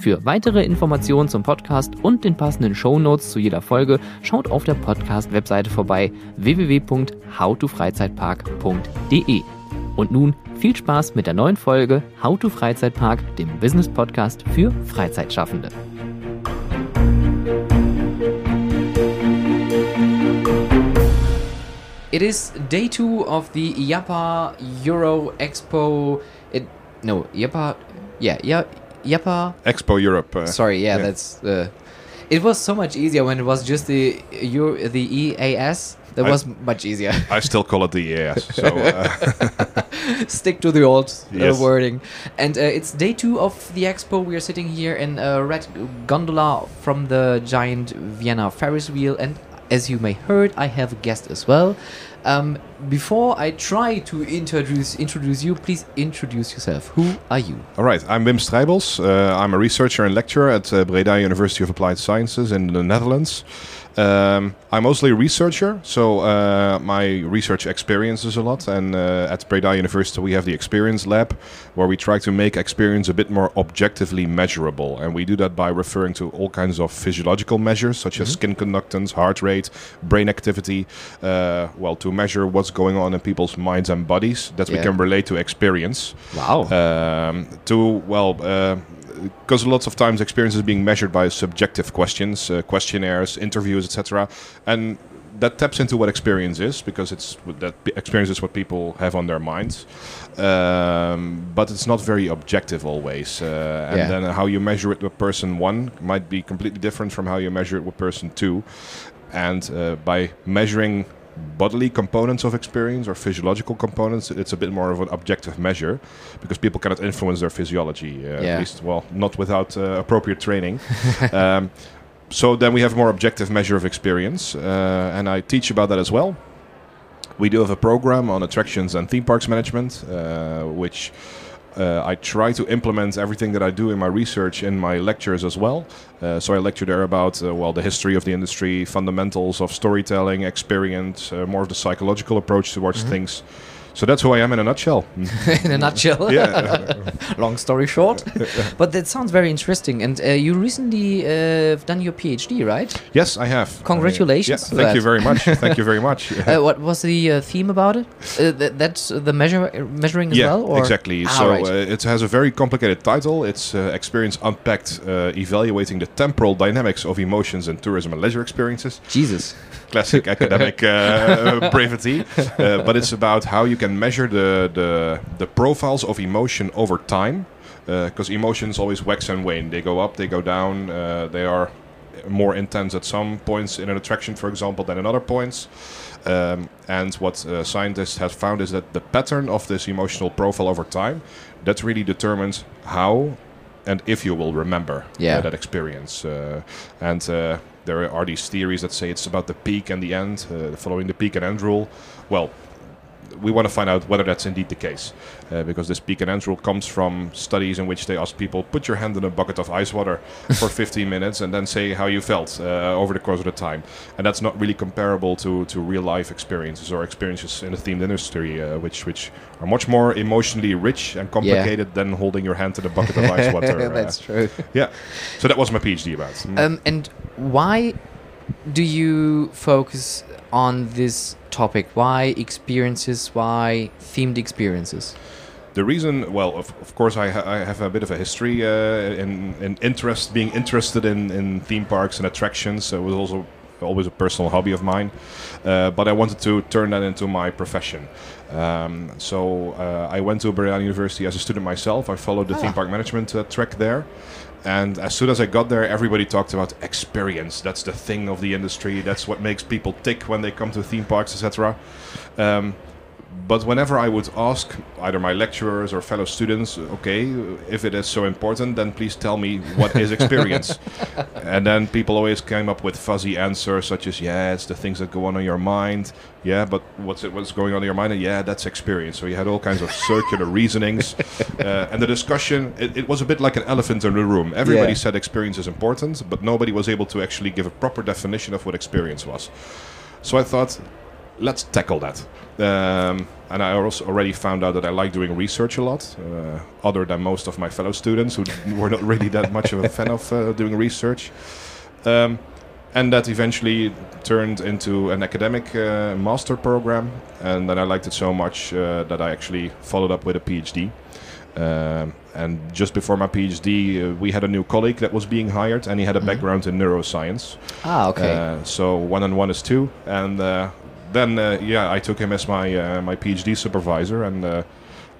Für weitere Informationen zum Podcast und den passenden Show Notes zu jeder Folge schaut auf der Podcast-Webseite vorbei www.howtofreizeitpark.de. Und nun viel Spaß mit der neuen Folge How to Freizeitpark, dem Business Podcast für Freizeitschaffende. It is day two of the IAPA Euro Expo. It no IAPA, yeah, yeah, Expo Europe. Uh, Sorry, yeah, that's. Uh, it was so much easier when it was just the Euro, the EAS. That I- was much easier. I still call it the EAS. So uh, Stick to the old uh, Yes. wording. And uh, it's day two of the expo. We are sitting here in a red gondola from the giant Vienna Ferris wheel. And as you may heard, I have a guest as well. Um, before I try to introduce introduce you, please introduce yourself. Who are you? all right, I'm Wim Strijbosch. Uh, I'm a researcher and lecturer at uh, Breda University of Applied Sciences in the Netherlands. Um, I'm mostly a researcher, so uh, my research experiences a lot. And uh, at Breda University, we have the Experience Lab, where we try to make experience a bit more objectively measurable. And we do that by referring to all kinds of physiological measures, such as skin conductance, heart rate, brain activity, uh, well, to measure what's going on in people's minds and bodies that we can relate to experience. Wow. Um, to well, because lots of times experience is being measured by subjective questions, uh, questionnaires, interviews, etc., and that taps into what experience is because it's that experience is what people have on their minds, um, but it's not very objective always. Uh, and Yeah. then how you measure it with person one might be completely different from how you measure it with person two, and uh, by measuring bodily components of experience or physiological components, it's a bit more of an objective measure because people cannot influence their physiology. Uh, Yeah. At least, well, not without uh, appropriate training. um, so then we have a more objective measure of experience, uh, and I teach about that as well. We do have a program on attractions and theme parks management, uh, which uh, I try to implement everything that I do in my research in my lectures as well. Uh, so I lecture there about uh, well the history of the industry, fundamentals of storytelling, experience, uh, more of the psychological approach towards things. So that's who I am in a nutshell. in a nutshell. yeah. Long story short. but that sounds very interesting. And uh, you recently uh, done your PhD, right? yes, I have. Congratulations Yeah, thank that. you very much. thank you very much. Uh, what was the uh, theme about it? Uh, th- that's the measure measuring as yeah, well, or exactly. Ah, so right. uh, it has a very complicated title. It's uh, Experience Unpacked, uh, evaluating the temporal dynamics of emotions in tourism and leisure experiences. Jesus. Classic academic uh, brevity, uh, but it's about how you can measure the the, the profiles of emotion over time, because emotions always wax and wane. They go up, they go down. Uh, they are more intense at some points in an attraction, for example, than in other points. Um, and what uh, scientists have found is that the pattern of this emotional profile over time that really determines how and if you will remember uh, that experience. Uh, and uh, there are these theories that say it's about the peak and the end, uh, following the peak and end rule. Well, we want to find out whether that's indeed the case, uh, because this peak and end rule comes from studies in which they ask people put your hand in a bucket of ice water for 15 minutes and then say how you felt uh, over the course of the time, and that's not really comparable to, to real life experiences or experiences in the themed industry, uh, which which are much more emotionally rich and complicated than holding your hand in a bucket of ice water. uh, That's true. yeah, so that was my PhD about. Mm. Um, and why do you focus on this topic? Why experiences? Why themed experiences? The reason, well, of, of course, I, ha- I have a bit of a history uh, in, in interest, being interested in, in theme parks and attractions. So it was also always a personal hobby of mine. Uh, but I wanted to turn that into my profession. Um, so uh, I went to Breda University as a student myself. I followed the Ah. theme park management uh, track there. And as soon as I got there, everybody talked about experience. That's the thing of the industry. That's what makes people tick when they come to theme parks, etc. Um, but whenever I would ask either my lecturers or fellow students, okay, if it is so important, then please tell me what is experience. and then people always came up with fuzzy answers such as, yeah, it's the things that go on in your mind. Yeah, but what's it? What's going on in your mind? And yeah, that's experience. So you had all kinds of circular reasonings, uh, and the discussion. It, it was a bit like an elephant in the room. Everybody Yeah. said experience is important, but nobody was able to actually give a proper definition of what experience was. So I thought, let's tackle that. Um, and I also already found out that I like doing research a lot, uh, other than most of my fellow students who were not really that much of a fan of uh, doing research. Um, and that eventually turned into an academic uh, master program, and then I liked it so much uh, that I actually followed up with a PhD. Um, and just before my PhD, uh, we had a new colleague that was being hired, and he had a Mhm. background in neuroscience. Ah, okay. Uh, so one and one is two, and uh, then uh, yeah, I took him as my uh, my PhD supervisor, and uh,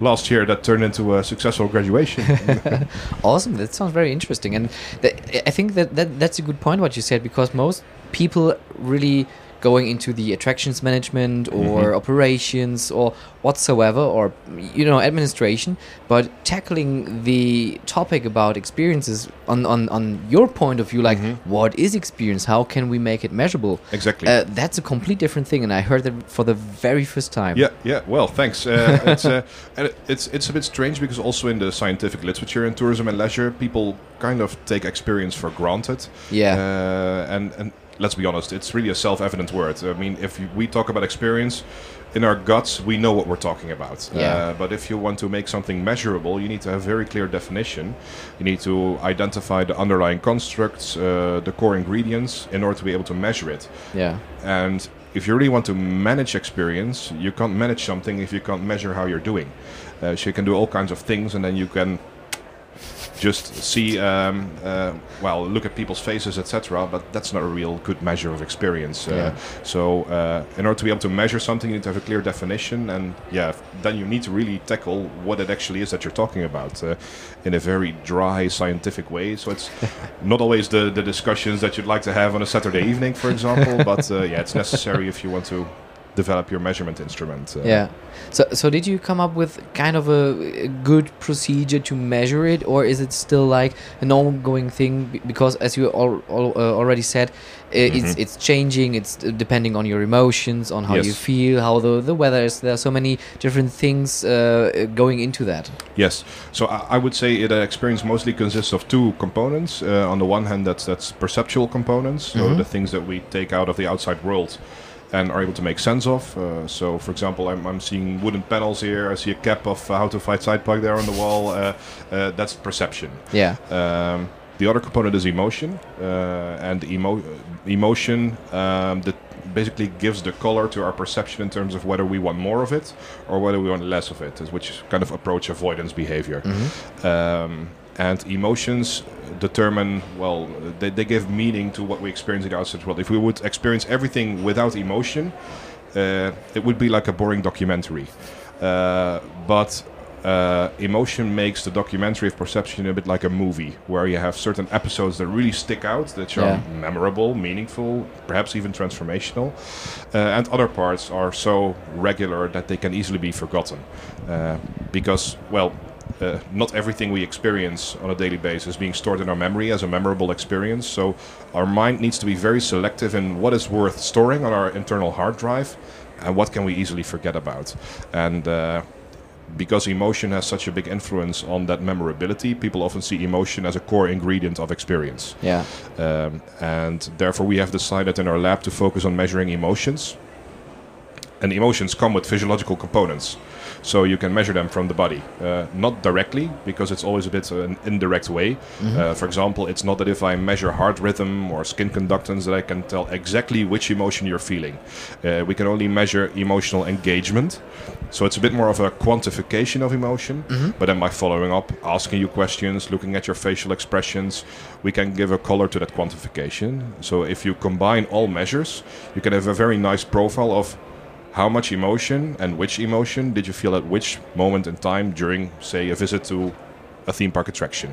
last year that turned into a successful graduation. awesome. That sounds very interesting, and th- I think that, that that's a good point what you said because most people really going into the attractions management or Mhm. operations or whatsoever or you know administration but tackling the topic about experiences on on, on your point of view like Mhm. what is experience how can we make it measurable exactly. uh, that's a complete different thing and i heard that for the very first time Yeah, yeah. Well, thanks. Uh, it's uh, and it's it's a bit strange because also in the scientific literature in tourism and leisure, people kind of take experience for granted. yeah Uh, and and let's be honest, it's really a self-evident word. I mean, if we talk about experience, in our guts, we know what we're talking about. Yeah. Uh, but if you want to make something measurable, you need to have very clear definition. You need to identify the underlying constructs, uh, the core ingredients, in order to be able to measure it. yeah And if you really want to manage experience, you can't manage something if you can't measure how you're doing. Uh, so you can do all kinds of things, and then you can just see, um, uh, well, look at people's faces, etc. But that's not a real good measure of experience. Uh, Yeah. So, uh, in order to be able to measure something, you need to have a clear definition, and yeah, then you need to really tackle what it actually is that you're talking about uh, in a very dry, scientific way. So it's not always the, the discussions that you'd like to have on a Saturday evening, for example. but uh, yeah, it's necessary if you want to develop your measurement instrument. Uh, Yeah. So, so did you come up with kind of a, a good procedure to measure it, or is it still like an ongoing thing? Because, as you al- al- uh, already said, it's Mhm. it's changing. It's uh, depending on your emotions, on how you feel, how the the weather is. There are so many different things uh, going into that. Yes. So I, I would say it uh, experience mostly consists of two components. Uh, on the one hand, that's that's perceptual components, so Mhm. the things that we take out of the outside world and are able to make sense of. Uh, so, for example, I'm, I'm seeing wooden panels here. I see a cap of uh, How to Freizeitpark there on the wall. Uh, uh, that's perception. Yeah. Um, the other component is emotion, uh, and emo- emotion um, that basically gives the color to our perception in terms of whether we want more of it or whether we want less of it, which kind of approach avoidance behavior. Mhm. Um, and emotions determine, well, they, they give meaning to what we experience in the outside world. If we would experience everything without emotion, uh, it would be like a boring documentary. Uh, but uh, emotion makes the documentary of perception a bit like a movie, where you have certain episodes that really stick out, that are Yeah. memorable, meaningful, perhaps even transformational, uh, and other parts are so regular that they can easily be forgotten. Uh, because, well, uh, not everything we experience on a daily basis is being stored in our memory as a memorable experience. So our mind needs to be very selective in what is worth storing on our internal hard drive and what can we easily forget about. And uh, because emotion has such a big influence on that memorability, people often see emotion as a core ingredient of experience. Yeah. Um, and therefore, we have decided in our lab to focus on measuring emotions. and emotions come with physiological components. So you can measure them from the body, uh, not directly because it's always a bit an indirect way. Uh, for example, it's not that if I measure heart rhythm or skin conductance that I can tell exactly which emotion you're feeling. Uh, we can only measure emotional engagement, so it's a bit more of a quantification of emotion. But then by following up, asking you questions, looking at your facial expressions, we can give a color to that quantification. So if you combine all measures, you can have a very nice profile of how much emotion and which emotion did you feel at which moment in time during, say, a visit to a theme park attraction.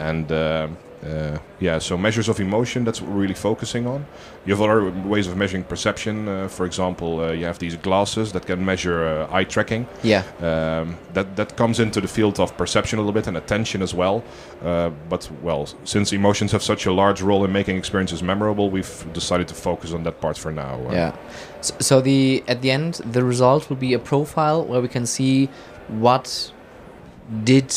And uh, uh, yeah, so measures of emotion, that's what we're really focusing on. You have other ways of measuring perception. Uh, for example, uh, you have these glasses that can measure uh, eye tracking. Yeah. Um, that that comes into the field of perception a little bit and attention as well. Uh, but well, since emotions have such a large role in making experiences memorable, we've decided to focus on that part for now. Uh, Yeah. So, so the at the end, the result will be a profile where we can see what did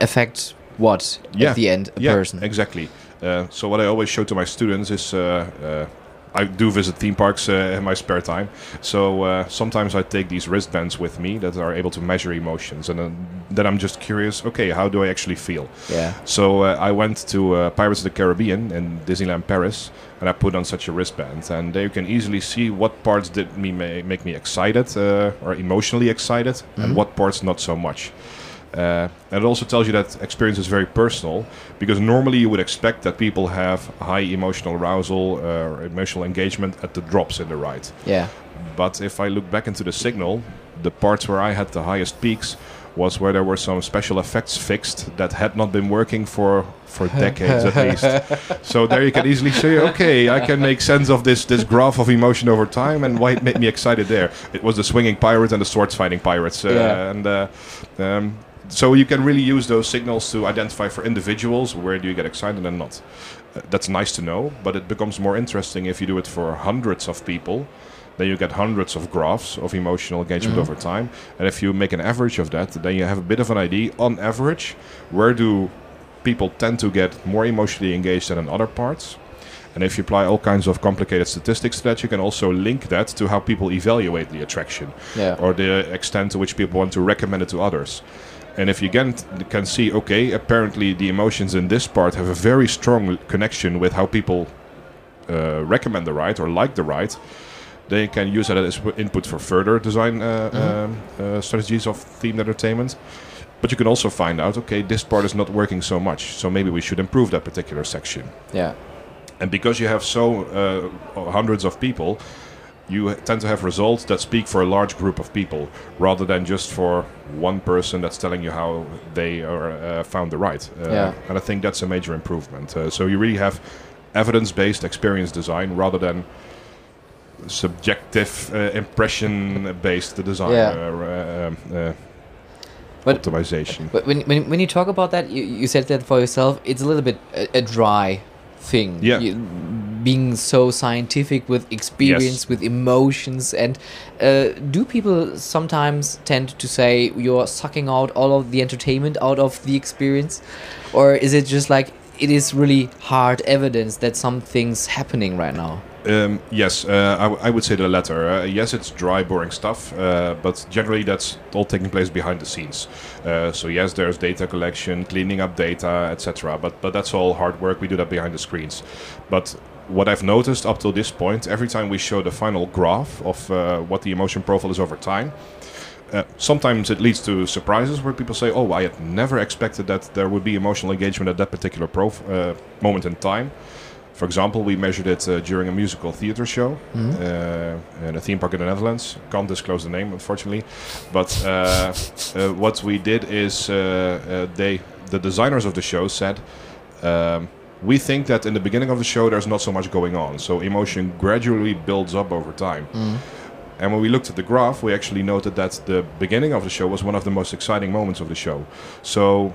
affect what Yeah. at the end a yeah, person. exactly. Uh, so what I always show to my students is. Uh, uh, I do visit theme parks uh, in my spare time, so uh, sometimes I take these wristbands with me that are able to measure emotions, and then, then I'm just curious. Okay, how do I actually feel? Yeah. So uh, I went to uh, Pirates of the Caribbean in Disneyland Paris, and I put on such a wristband, and there you can easily see what parts did me ma- make me excited uh, or emotionally excited, and what parts not so much. Uh, and it also tells you that experience is very personal, because normally you would expect that people have high emotional arousal uh, or emotional engagement at the drops in the ride. Yeah. But if I look back into the signal, the parts where I had the highest peaks was where there were some special effects fixed that had not been working for for decades at least. So there you can easily say, okay, I can make sense of this this graph of emotion over time and why it made me excited there. It was the swinging pirates and the swords fighting pirates, uh, Yeah. and uh, um, so you can really use those signals to identify for individuals where do you get excited and not. Uh, that's nice to know, but it becomes more interesting if you do it for hundreds of people. Then you get hundreds of graphs of emotional engagement over time. And if you make an average of that, then you have a bit of an idea on average where do people tend to get more emotionally engaged than in other parts. And if you apply all kinds of complicated statistics to that, you can also link that to how people evaluate the attraction Yeah. or the extent to which people want to recommend it to others. And if you t- can see, okay, apparently the emotions in this part have a very strong connection with how people uh, recommend the ride or like the ride, they can use that as input for further design uh, um, uh, strategies of themed entertainment. But you can also find out, okay, this part is not working so much, so maybe we should improve that particular section. Yeah. And because you have so uh, hundreds of people, you tend to have results that speak for a large group of people rather than just for one person that's telling you how they are, uh, found the right. Uh, Yeah. And I think that's a major improvement. Uh, so you really have evidence-based experience design rather than subjective uh, impression-based design Yeah. uh, um, uh, But- optimization. But when, when, when you talk about that, you, you said that for yourself, it's a little bit a, a dry thing. Yeah. You, being so scientific with experience, Yes. with emotions. And uh, do people sometimes tend to say you're sucking out all of the entertainment out of the experience? Or is it just like it is really hard evidence that something's happening right now? Um, yes, uh, I, I would say the latter. Uh, yes, it's dry, boring stuff, uh, but generally that's all taking place behind the scenes. Uh, so yes, there's data collection, cleaning up data, etc. But but that's all hard work. We do that behind the screens. But what I've noticed up till this point, every time we show the final graph of uh, what the emotion profile is over time, uh, sometimes it leads to surprises where people say, "Oh, I had never expected that there would be emotional engagement at that particular prof- uh, moment in time." For example, we measured it uh, during a musical theater show uh, in a theme park in the Netherlands. Can't disclose the name, unfortunately. But uh, uh, what we did is uh, uh, they, the designers of the show, said. Um, we think that in the beginning of the show there's not so much going on, so emotion gradually builds up over time. Mm. And when we looked at the graph, we actually noted that the beginning of the show was one of the most exciting moments of the show. So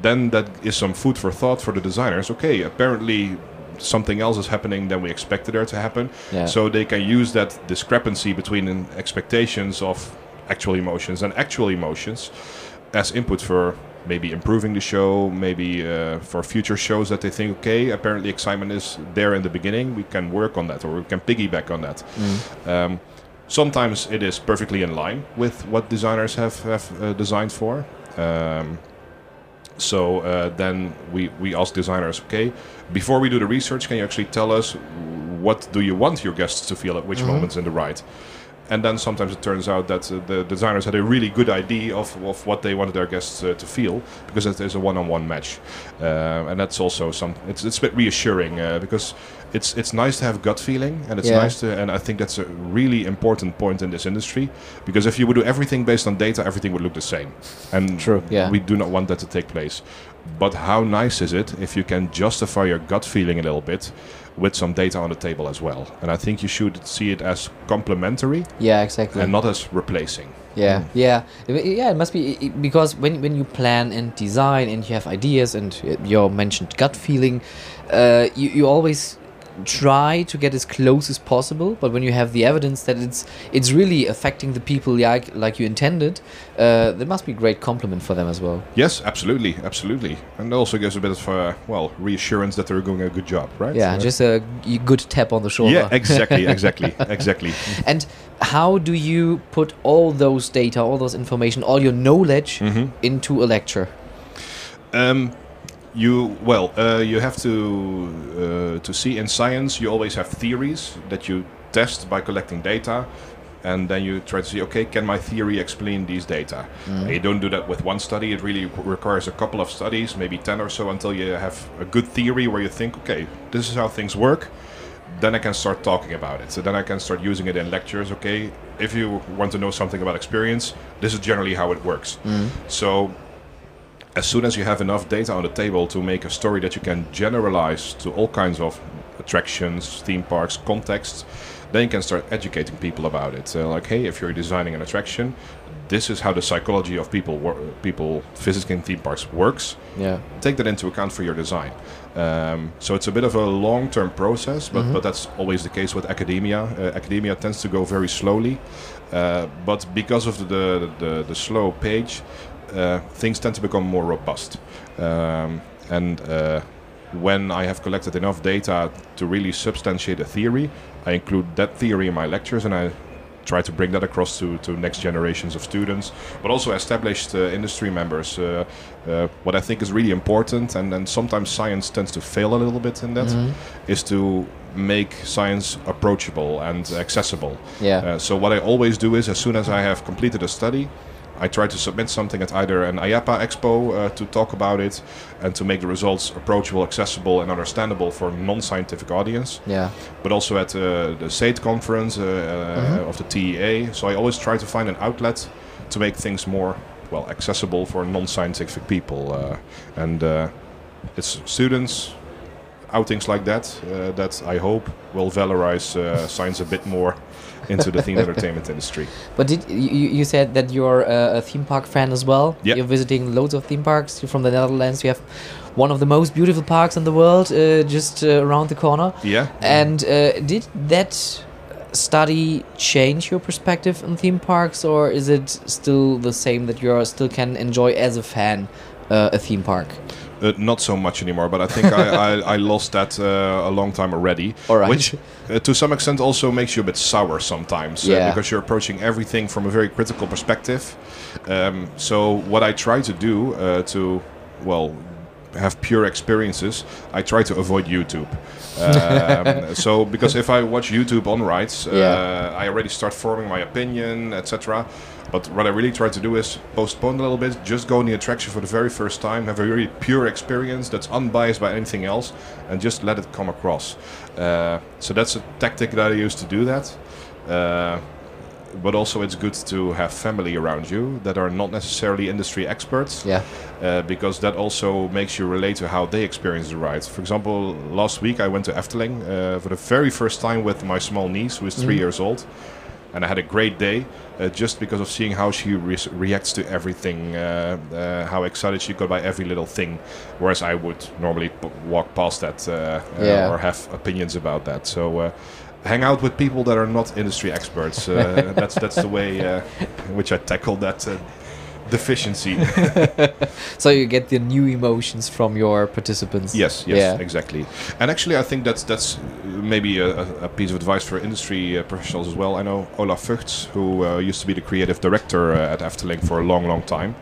then that is some food for thought for the designers. Okay, apparently something else is happening than we expected there to happen. Yeah. So they can use that discrepancy between expectations of actual emotions and actual emotions as input for maybe improving the show, maybe uh, for future shows that they think, okay, apparently excitement is there in the beginning, we can work on that or we can piggyback on that. Um, sometimes it is perfectly in line with what designers have have uh, designed for. Um, so uh, then we, we ask designers, okay, before we do the research, can you actually tell us what do you want your guests to feel at which moments in the ride? And then sometimes it turns out that uh, the designers had a really good idea of, of what they wanted their guests uh, to feel because it is a one-on-one match, uh, and that's also some. It's, it's a bit reassuring uh, because it's it's nice to have gut feeling, and it's Yeah. nice to. And I think that's a really important point in this industry because if you would do everything based on data, everything would look the same, and True, yeah. we do not want that to take place. But how nice is it if you can justify your gut feeling a little bit with some data on the table as well? And I think you should see it as complementary Yeah, exactly. and not as replacing. Yeah, yeah, yeah. It must be because when when you plan and design and you have ideas and your mentioned gut feeling, uh, you you always try to get as close as possible. But when you have the evidence that it's it's really affecting the people like like you intended, uh, there must be great compliment for them as well. Yes, absolutely, absolutely, and also gives a bit of uh, well reassurance that they're doing a good job, right? Yeah, Uh, just a good tap on the shoulder. yeah, exactly, exactly, exactly. And how do you put all those data, all those information, all your knowledge Mhm. into a lecture? Um, you well, uh, you have to uh, to see in science. You always have theories that you test by collecting data, and then you try to see, okay, can my theory explain these data? And you don't do that with one study. It really requires a couple of studies, maybe ten or so, until you have a good theory where you think, okay, this is how things work. Then I can start talking about it. So then I can start using it in lectures. Okay, if you want to know something about experience, this is generally how it works. So as soon as you have enough data on the table to make a story that you can generalize to all kinds of attractions, theme parks, contexts, then you can start educating people about it. Uh, like, hey, if you're designing an attraction, this is how the psychology of people wor- people visiting theme parks works. Yeah. Take that into account for your design. Um, so it's a bit of a long-term process, but, but that's always the case with academia. Uh, academia tends to go very slowly, uh, but because of the the, the slow page, things tend to become more robust. Um, and uh, when I have collected enough data to really substantiate a theory, I include that theory in my lectures and I try to bring that across to, to next generations of students, but also established uh, industry members. Uh, uh, what I think is really important, and, and sometimes science tends to fail a little bit in that, is to make science approachable and accessible. Yeah. Uh, so what I always do is, as soon as I have completed a study, I try to submit something at either an IAAPA expo uh, to talk about it and to make the results approachable, accessible, and understandable for a non-scientific audience Yeah. but also at uh, the SATE conference uh, uh, of the TEA. So I always try to find an outlet to make things more well accessible for non-scientific people, uh, and uh, it's students outings like that uh, that I hope will valorize uh, science a bit more into the theme entertainment industry. But did you, you said that you're a, a theme park fan as well? Yeah. You're visiting loads of theme parks. You're from the Netherlands. You have one of the most beautiful parks in the world uh, just uh, around the corner. Yeah. And uh, did that study change your perspective on theme parks, or is it still the same that you're still can enjoy as a fan uh, a theme park? Uh, not so much anymore, but I think I, I, I lost that uh, a long time already. Right. Which, uh, to some extent, also makes you a bit sour sometimes uh, Yeah. because you're approaching everything from a very critical perspective. Um, so, what I try to do uh, to, well, have pure experiences, I try to avoid YouTube. Um, so, because if I watch YouTube on uh, Yeah. I already start forming my opinion, etc. But what I really try to do is postpone a little bit, just go on the attraction for the very first time, have a really pure experience that's unbiased by anything else, and just let it come across. Uh, so that's a tactic that I use to do that. Uh, but also, it's good to have family around you that are not necessarily industry experts Yeah. uh, because that also makes you relate to how they experience the ride. For example, last week I went to Efteling uh, for the very first time with my small niece, who is 3 years old, and I had a great day uh, just because of seeing how she re- reacts to everything, uh, uh, how excited she got by every little thing, whereas I would normally p- walk past that uh, uh, Yeah. or have opinions about that. So. Uh, Hang out with people that are not industry experts. Uh, that's that's the way uh, in which I tackle that uh, deficiency. So you get the new emotions from your participants. Yes, yes, Yeah. exactly. And actually, I think that's that's maybe a, a- a piece of advice for industry uh, professionals as well. I know Olaf Vugts, who uh, used to be the creative director uh, at Efteling for a long, long time,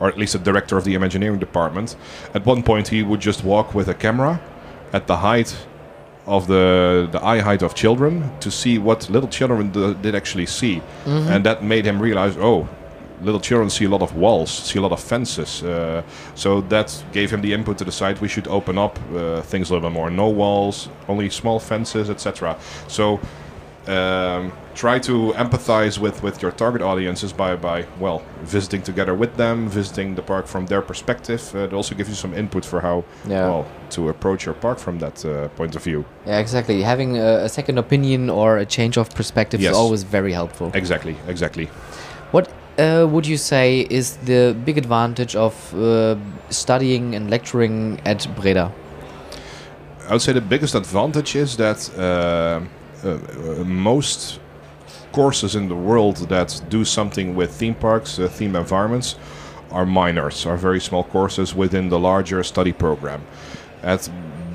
or at least the director of the Imagineering department. At one point, he would just walk with a camera at the height of the the eye height of children to see what little children did actually see, and that made him realize, oh. Little children see a lot of walls, see a lot of fences. Uh, so that gave him the input to decide we should open up uh, things a little bit more. No walls, only small fences, etc. So um, try to empathize with, with your target audiences by, by well visiting together with them, visiting the park from their perspective. Uh, it also gives you some input for how Yeah. well to approach your park from that uh, point of view. Yeah, exactly. Having a, a second opinion or a change of perspective Yes. is always very helpful. Exactly, exactly. What uh, would you say is the big advantage of uh, studying and lecturing at Breda? I would say the biggest advantage is that uh, uh, uh, most courses in the world that do something with theme parks, uh, theme environments, are minors, are very small courses within the larger study program. At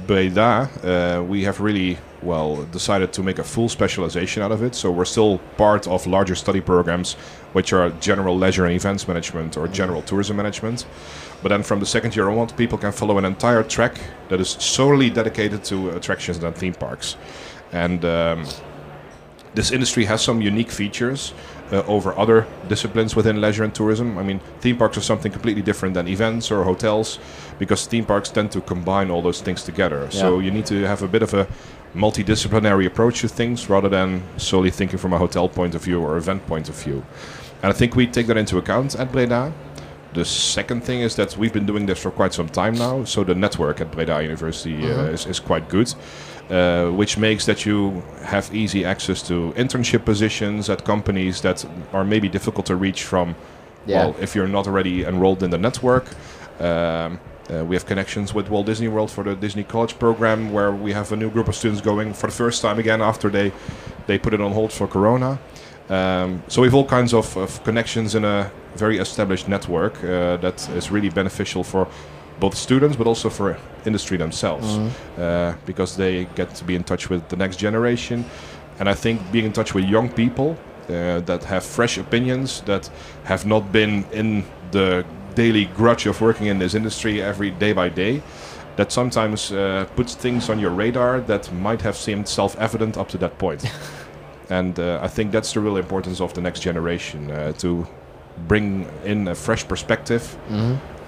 Breda, we have really well decided to make a full specialization out of it. So we're still part of larger study programs, which are general leisure and events management or general tourism management. But then from the second year on, people can follow an entire track that is solely dedicated to attractions and theme parks. And um, this industry has some unique features uh, over other disciplines within leisure and tourism. I mean, theme parks are something completely different than events or hotels because theme parks tend to combine all those things together. So you need to have a bit of a multidisciplinary approach to things rather than solely thinking from a hotel point of view or event point of view. And I think we take that into account at Breda. The second thing is that we've been doing this for quite some time now, so the network at Breda University uh, is, is quite good, uh, which makes that you have easy access to internship positions at companies that are maybe difficult to reach from, Yeah. well, if you're not already enrolled in the network. Um, uh, we have connections with Walt Disney World for the Disney College program, where we have a new group of students going for the first time again after they they put it on hold for Corona. Um, so we have all kinds of, of connections in a very established network uh, that is really beneficial for both students but also for industry themselves uh, because they get to be in touch with the next generation. And I think being in touch with young people uh, that have fresh opinions, that have not been in the daily grudge of working in this industry every day by day, that sometimes uh, puts things on your radar that might have seemed self evident up to that point. and uh, I think that's the real importance of the next generation uh, to bring in a fresh perspective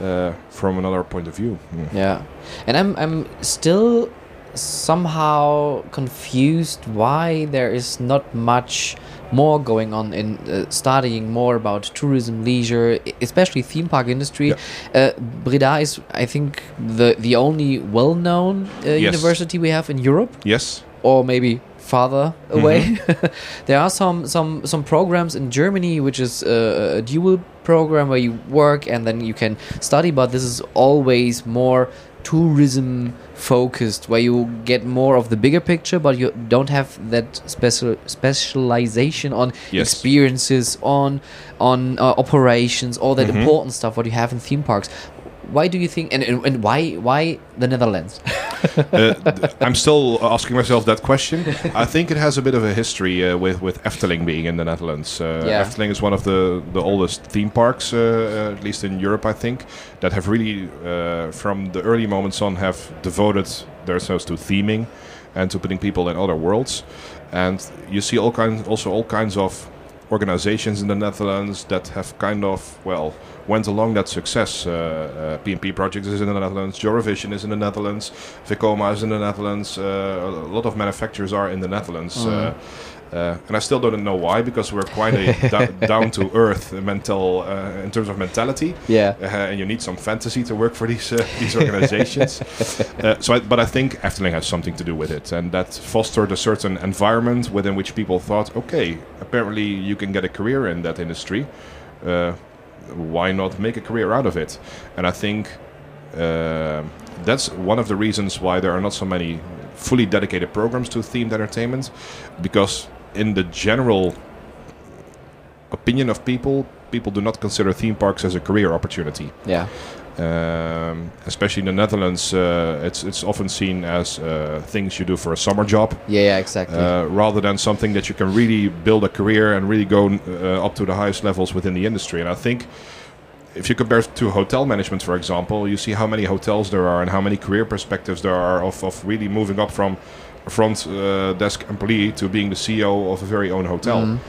uh, from another point of view. Mm. Yeah, and I'm I'm still somehow confused why there is not much more going on in uh, studying more about tourism, leisure, especially theme park industry. Uh, Breda is, I think, the the only well-known uh, Yes. university we have in Europe Yes. or maybe farther away. there are some some some programs in Germany which is uh, a dual program where you work and then you can study, but this is always more tourism focused where you get more of the bigger picture but you don't have that special specialization on Yes. experiences on on uh, operations all that important stuff what you have in theme parks why do you think and, and, why why the netherlands uh, I'm still asking myself that question. I think it has a bit of a history uh, with with Efteling being in the Netherlands. Uh, Yeah. Efteling is one of the the oldest theme parks, uh, uh, at least in Europe, I think, that have really, uh, from the early moments on, have devoted themselves to theming and to putting people in other worlds. And you see all kinds, also all kinds of organizations in the Netherlands that have kind of well went along that success. Uh, uh, P&P Project is in the Netherlands, Jora Vision is in the Netherlands, Vekoma is in the Netherlands. Uh, a lot of manufacturers are in the Netherlands. Uh, uh, and I still don't know why, because we're quite a down to earth mental uh, in terms of mentality. yeah Uh, and you need some fantasy to work for these uh, these organizations. uh, so, I, but I think Efteling has something to do with it, and that fostered a certain environment within which people thought, okay, apparently you can get a career in that industry. Why not make a career out of it? And I think uh, that's one of the reasons why there are not so many fully dedicated programs to themed entertainment, because in the general opinion of people, people do not consider theme parks as a career opportunity. Yeah. Um, especially in the Netherlands, uh, it's it's often seen as uh, things you do for a summer job, Yeah, yeah, exactly. uh, rather than something that you can really build a career and really go uh, up to the highest levels within the industry. And I think if you compare to hotel management, for example, you see how many hotels there are and how many career perspectives there are of, of really moving up from a front uh, desk employee to being the CEO of a very own hotel. Mhm.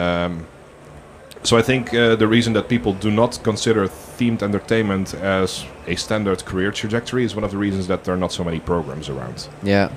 Um, so I think uh, the reason that people do not consider themed entertainment as a standard career trajectory is one of the reasons that there are not so many programs around. Yeah.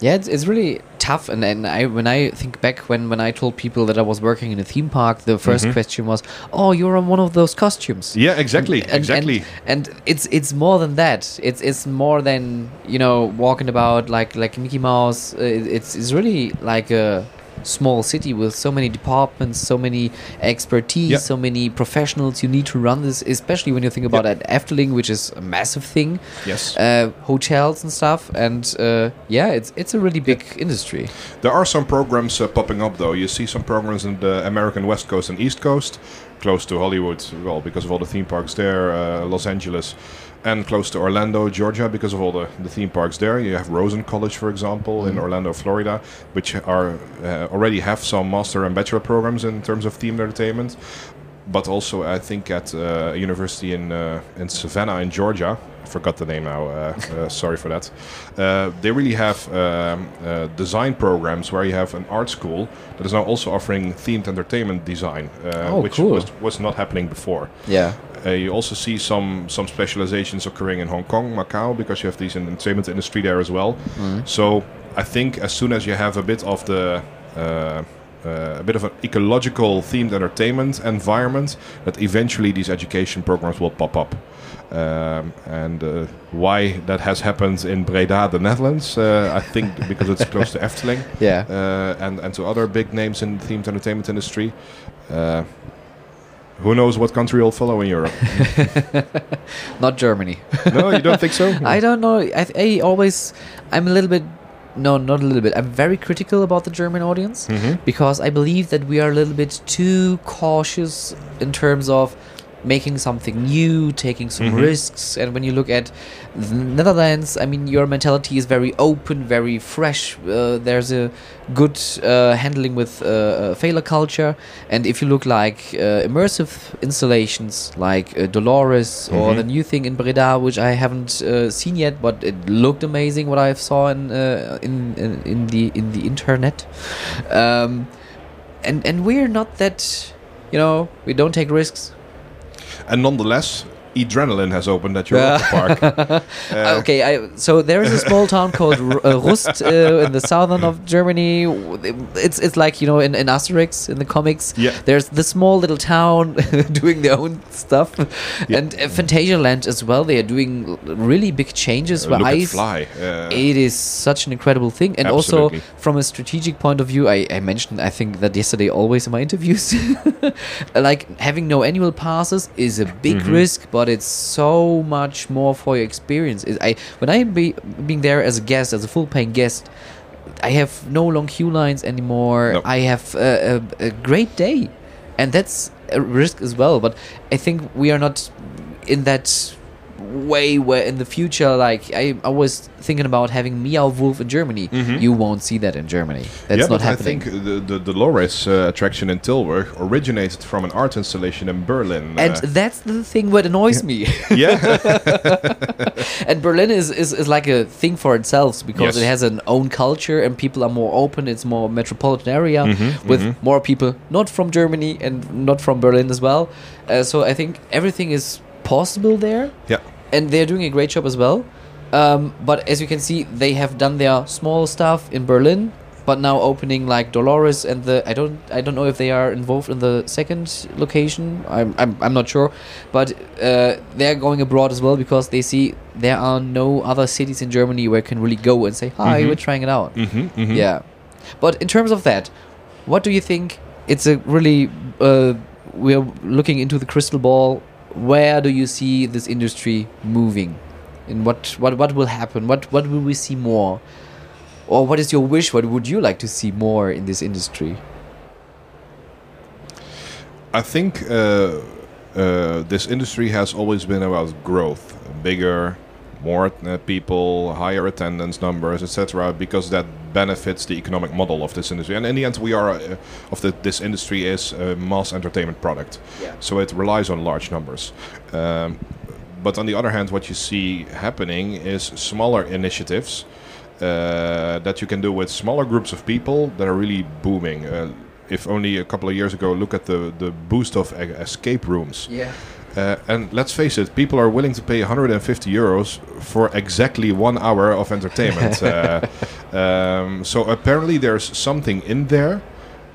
Yeah, it's, it's really tough. And, and I when I think back when, when I told people that I was working in a theme park, the 1st Mhm. question was, "Oh, you're on one of those costumes." Yeah, exactly, And- exactly. And, and it's it's more than that. It's it's more than you know walking about like like Mickey Mouse. Uh, it's it's really like a small city with so many departments, so many expertise, Yeah. so many professionals. You need to run this, especially when you think about Yeah. at Efteling, which is a massive thing yes. uh, hotels and stuff. And uh, yeah, it's it's a really big industry. There are some programs uh, popping up, though. You see some programs in the American West Coast and East Coast, close to Hollywood, well, because of all the theme parks there, uh, Los Angeles, and close to Orlando, Georgia, because of all the, the theme parks there. You have Rosen College, for example, in Orlando, Florida, which are uh, already have some master and bachelor programs in terms of themed entertainment. But also, I think at uh, a university in uh, in Savannah, in Georgia, I forgot the name now. Uh, uh, sorry for that. Uh, they really have um, uh, design programs where you have an art school that is now also offering themed entertainment design, uh, Oh, which cool. was, was not happening before. Yeah. Uh, you also see some some specializations occurring in Hong Kong, Macau, because you have these in entertainment industry there as well. So I think as soon as you have a bit of the uh, uh, a bit of an ecological themed entertainment environment, that eventually these education programs will pop up. Um, and uh, why that has happened in Breda, the Netherlands, uh, I think because it's close to Efteling Yeah. uh, and and to other big names in the themed entertainment industry. Who knows what country will follow in Europe? Not Germany. no, you don't think so? I don't know. I, I always, I'm a little bit, no, not a little bit. I'm very critical about the German audience Mhm. because I believe that we are a little bit too cautious in terms of making something new, taking some Mhm. risks. And when you look at the Netherlands, I mean, your mentality is very open, very fresh. Uh, there's a good uh, handling with uh, uh, failure culture. And if you look like uh, immersive installations like uh, Dolores or Mhm. the new thing in Breda, which I haven't uh, seen yet, but it looked amazing. What I saw in uh, in, in in the in the internet, um, and and we're not that, you know, we don't take risks. And nonetheless, Adrenaline has opened at Europa Park. Uh, okay, I, so there is a small town called R- uh, Rust uh, in the southern of Germany. It's it's like you know in, in Asterix in the comics. Yeah. There's the small little town doing their own stuff, Yeah. and uh, Phantasialand as well. They are doing really big changes. Uh, where look I Fly. Uh, it is such an incredible thing, and Absolutely. also from a strategic point of view, I, I mentioned I think that yesterday always in my interviews, like having no annual passes is a big Mhm. risk, but it's so much more for your experience. It, I when I be being there as a guest, as a full paying guest, I have no long queue lines anymore. No. I have a, a, a great day, and that's a risk as well. But I think we are not in that way where in the future, like I, I was thinking about having Meow Wolf in Germany. Mhm. You won't see that in Germany. That's yeah, not but happening. I think the, the Dolores uh, attraction in Tilburg originated from an art installation in Berlin. and uh, that's the thing what annoys me. yeah, and Berlin is, is, is like a thing for itself because Yes. it has an own culture and people are more open. It's more metropolitan area Mhm, with mhm. more people not from Germany and not from Berlin as well. Uh, so I think everything is possible there. yeah. and they're doing a great job as well. Um, but as you can see, they have done their small stuff in Berlin, but now opening like Dolores and the I don't I don't know if they are involved in the second location. I'm I'm, I'm not sure, but uh, they're going abroad as well because they see there are no other cities in Germany where you can really go and say hi, Mhm. we're trying it out. hmm hmm Yeah, but in terms of that, what do you think? It's a really uh, we're looking into the crystal ball. Where do you see this industry moving? And what what what will happen? What what will we see more? Or what is your wish? What would you like to see more in this industry? I think uh, uh, this industry has always been about growth, bigger, more uh, people, higher attendance numbers, etc. Because that benefits the economic model of this industry. And in the end, we are uh, of the, this industry is a mass entertainment product, Yeah. so it relies on large numbers. Um, but on the other hand, what you see happening is smaller initiatives uh, that you can do with smaller groups of people that are really booming. Uh, if only a couple of years ago, look at the, the boost of e- escape rooms. Yeah. Uh, and let's face it, people are willing to pay 150 euros for exactly one hour of entertainment. uh, um, so apparently, there's something in there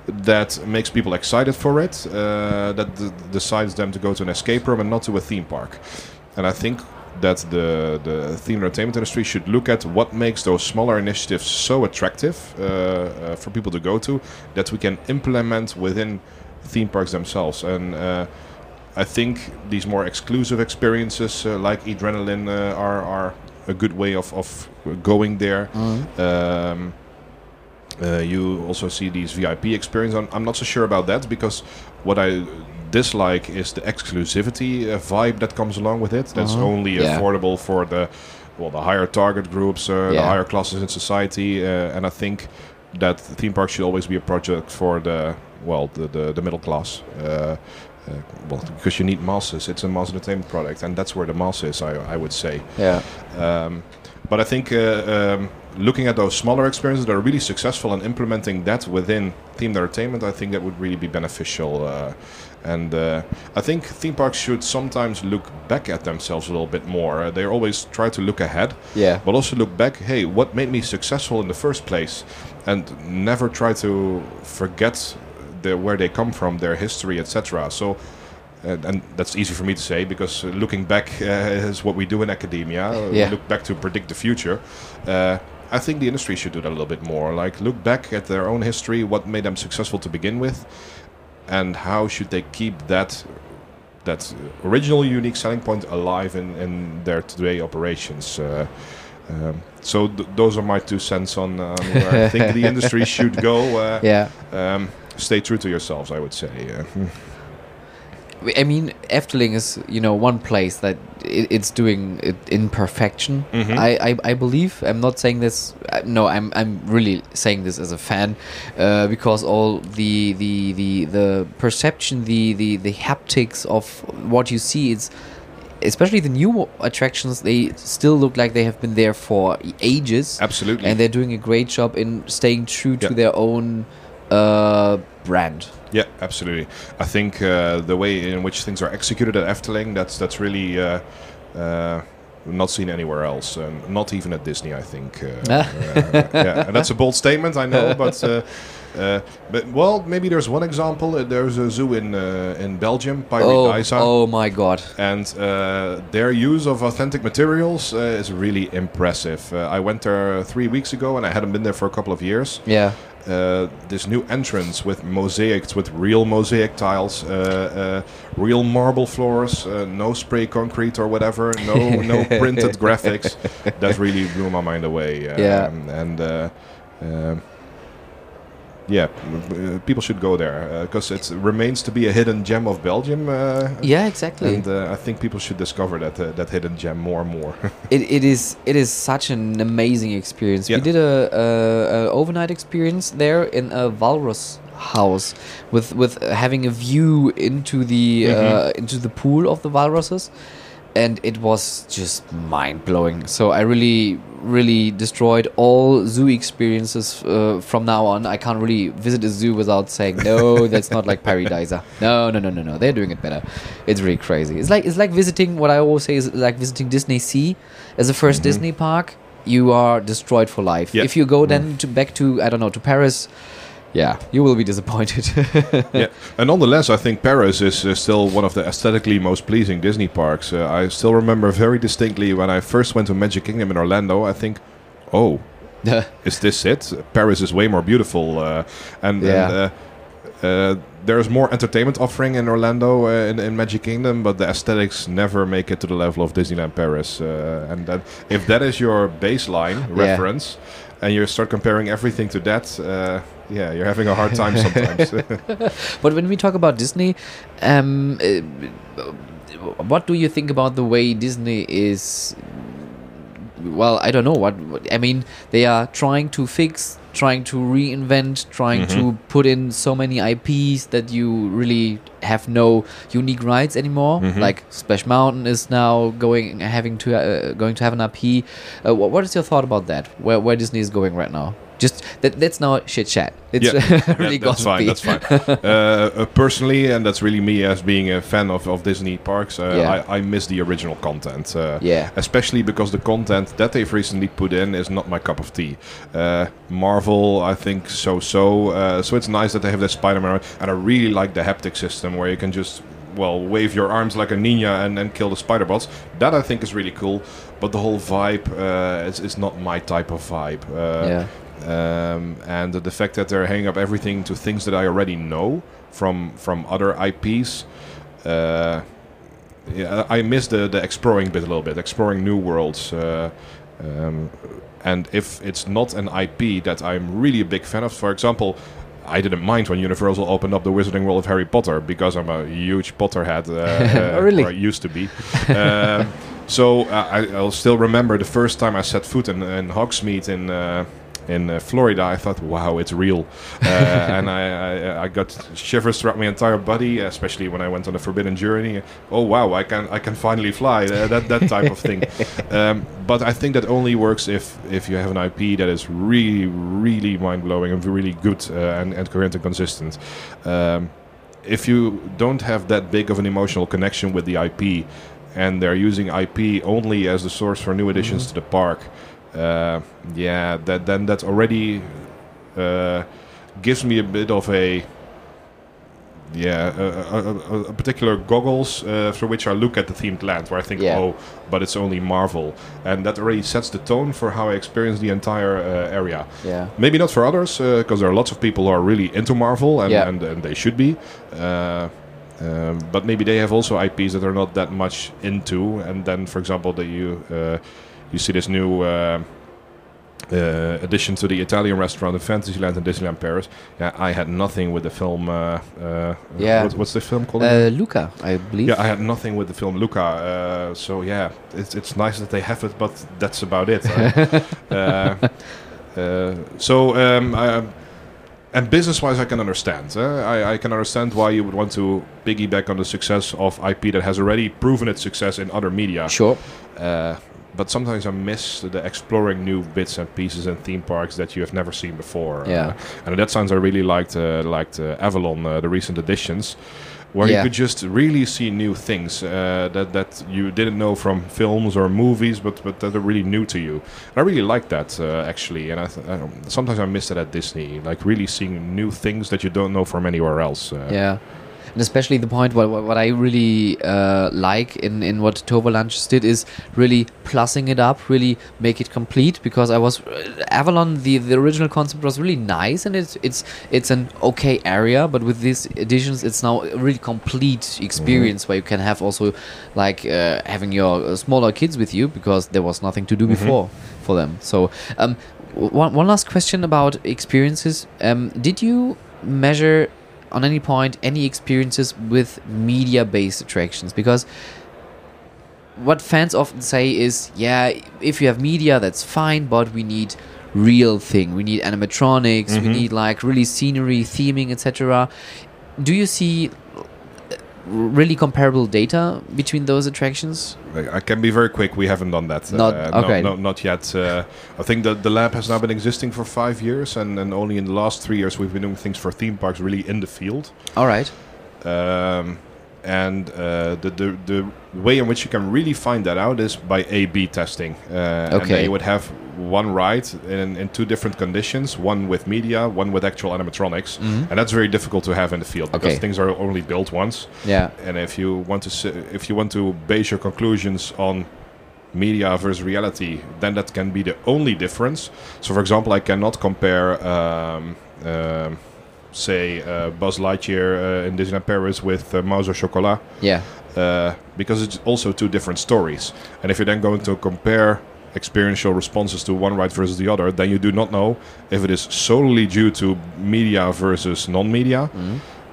that makes people excited for it, uh, that d- decides them to go to an escape room and not to a theme park. And I think that the, the theme entertainment industry should look at what makes those smaller initiatives so attractive uh, uh, for people to go to that we can implement within theme parks themselves. And uh, I think these more exclusive experiences uh, like Adrenaline uh, are, are a good way of, of going there. Um, uh, you also see these VIP experiences. I'm, I'm not so sure about that because what I dislike is the exclusivity uh, vibe that comes along with it. That's Uh-huh. only Yeah. affordable for the well the higher target groups, uh, the higher classes in society, uh, and I think that theme park should always be a project for the well the the, the middle class. Uh, uh, well, because you need masses. It's a mass entertainment product, and that's where the mass is. I, I would say. Yeah. Um, but I think uh, um, looking at those smaller experiences that are really successful and implementing that within themed entertainment, I think that would really be beneficial. Uh, and uh, I think theme parks should sometimes look back at themselves a little bit more. Uh, they always try to look ahead, Yeah. but also look back. Hey, what made me successful in the first place? And never try to forget the, where they come from, their history, etc. So. And, and that's easy for me to say because uh, looking back uh, is what we do in academia. Uh, Yeah. We look back to predict the future. Uh, I think the industry should do that a little bit more. Like look back at their own history, what made them successful to begin with, and how should they keep that that original unique selling point alive in, in their today operations. Uh, um, so th- those are my two cents on, on where I think the industry should go. Uh, Yeah. um, stay true to yourselves, I would say. Uh, I mean, Efteling is you know one place that it, it's doing it in perfection. Mhm. I, I I believe. I'm not saying this. uh, No, I'm I'm really saying this as a fan, uh, because all the the the the perception, the the the haptics of what you see, it's especially the new attractions. They still look like they have been there for ages, absolutely. and they're doing a great job in staying true to Yeah. their own uh, brand. Yeah, absolutely. I think uh, the way in which things are executed at Efteling, that's that's really uh, uh, not seen anywhere else, and not even at Disney. I think. Uh, uh, yeah, and that's a bold statement, I know, but. Uh, uh, but well, maybe there's one example. Uh, There's a zoo in uh, in Belgium, Oh, Pairi Daiza, oh my god. and uh, their use of authentic materials uh, is really impressive. Uh, I went there three weeks ago, and I hadn't been there for a couple of years Yeah. Uh, this new entrance with mosaics, with real mosaic tiles, uh, uh, real marble floors, uh, no spray concrete or whatever, no no printed graphics. That really blew my mind away. Um, Yeah. and. Uh, yeah, uh, people should go there because it remains to be a hidden gem of Belgium. Uh, Yeah, exactly. and uh, I think people should discover that uh, that hidden gem more and more. it, it is it is such an amazing experience. Yeah. We did a, a, a overnight experience there in a walrus house with with having a view into the uh, Mhm. into the pool of the walruses, and it was just mind blowing. So I really really destroyed all zoo experiences uh, from now on. I can't really visit a zoo without saying no. that's not like Pairi Daiza. No, no, no, no, no. They're doing it better. It's really crazy. It's like it's like visiting what I always say is like visiting DisneySea as a 1st Mhm. Disney park. You are destroyed for life. Yeah. If you go then to back to I don't know to Paris, yeah, you will be disappointed. yeah, and nonetheless, I think Paris is uh, still one of the aesthetically most pleasing Disney parks. Uh, I still remember very distinctly when I first went to Magic Kingdom in Orlando. I think, oh, is this it? Paris is way more beautiful, uh, and, Yeah. and uh, uh, there's more entertainment offering in Orlando uh, in, in Magic Kingdom, but the aesthetics never make it to the level of Disneyland Paris. Uh, and that, if that is your baseline Yeah. reference, and you start comparing everything to that, uh, yeah, you're having a hard time sometimes. But when we talk about Disney, um, uh, what do you think about the way Disney is? Well, I don't know what, I mean. They are trying to fix, trying to reinvent, trying to put in so many IPs that you really have no unique rights anymore. Like Splash Mountain is now going having to uh, going to have an IP. Uh, what, what is your thought about that? Where where Disney is going right now? Just that that's not chit chat. It's yeah, really that- that's fine. gossipy. That's fine. uh, uh, personally, and that's really me as being a fan of, of Disney parks. Uh, Yeah. I, I miss the original content. Uh, Yeah. Especially because the content that they've recently put in is not my cup of tea. Uh, Marvel, I think so so. Uh, so it's nice that they have that Spider-Man, and I really like the haptic system where you can just well wave your arms like a ninja and, and kill the spider bots. That I think is really cool. But the whole vibe uh, is, is not my type of vibe. Uh, Yeah. Um, and the fact that they're hanging up everything to things that I already know from from other IPs. Uh, yeah, I miss the, the exploring bit a little bit, exploring new worlds. Uh, um, and if it's not an IP that I'm really a big fan of, for example, I didn't mind when Universal opened up the Wizarding World of Harry Potter because I'm a huge Potterhead. Uh, uh, Oh, really? Or I used to be. um, so uh, I, I'll still remember the first time I set foot in, in Hogsmeade in uh, in uh, Florida. I thought, wow, it's real, uh, and I, I I got shivers throughout my entire body, especially when I went on the Forbidden Journey. Oh wow, I can I can finally fly. Uh, that that type of thing. Um, but I think that only works if if you have an IP that is really really mind blowing and really good uh, and, and coherent and consistent. Um, if you don't have that big of an emotional connection with the IP, and they're using IP only as the source for new additions to the park, uh, yeah, that then that already uh, gives me a bit of a yeah a, a, a, particular goggles uh, through which I look at the themed land, where I think, Yeah. oh, but it's only Marvel, and that already sets the tone for how I experience the entire uh, area. Yeah. Maybe not for others, because there are lots of people who are really into Marvel, and, Yeah. and, and they should be. Uh, um, but maybe they have also IPs that they're not that much into, and then, for example, that you uh, you see this new uh, uh, addition to the Italian restaurant in Fantasyland in Disneyland Paris. Yeah, I had nothing with the film. Uh, uh, Yeah. what, what's the film called? Uh, Luca, I believe. yeah, I had nothing with the film Luca. Uh, so yeah, it's it's nice that they have it, but that's about it. uh, uh, so um, I, and business-wise, I can understand. Uh, I, I can understand why you would want to piggyback on the success of IP that has already proven its success in other media. Sure. Uh, but sometimes I miss the exploring new bits and pieces and theme parks that you have never seen before. Yeah. Uh, and in that sense, I really liked uh, liked uh, Avalon, uh, the recent additions, where Yeah. you could just really see new things uh, that that you didn't know from films or movies, but but that are really new to you. And I really like that uh, actually. And I, th- I sometimes I miss that at Disney, like really seeing new things that you don't know from anywhere else. Uh, Yeah. And especially the point what, what I really uh, like in, in what Toverland did is really plussing it up, really make it complete. Because I was uh, Avalon, the, the original concept was really nice, and it's it's it's an okay area. But with these additions, it's now a really complete experience where you can have also like uh, having your uh, smaller kids with you because there was nothing to do before for them. So um, one one last question about experiences. Um, did you measure on any point any experiences with media based attractions. Because what fans often say is yeah if you have media that's fine but we need real thing. We need animatronics we Mhm. need like really scenery theming etc do you see really comparable data between those attractions I can be very quick. We haven't done that. Not- uh, no- okay. No, not yet. Uh, I think that the lab has now been existing for five years, and, and only in the last three years we've been doing things for theme parks really in the field. all right Um, and uh, the, the the way in which you can really find that out is by A/B testing. Uh, And Okay. then you would have one ride in, in two different conditions: one with media, one with actual animatronics, Mhm. and that's very difficult to have in the field because Okay. things are only built once. yeah And if you want to if you want to base your conclusions on media versus reality, then that can be the only difference. So, for example, I cannot compare, um, um, say, uh, Buzz Lightyear uh, in Disneyland Paris with uh, Mouse au Chocolat, yeah uh, because it's also two different stories. And if you're then going to compare experiential responses to one ride versus the other, then you do not know if it is solely due to media versus non-media,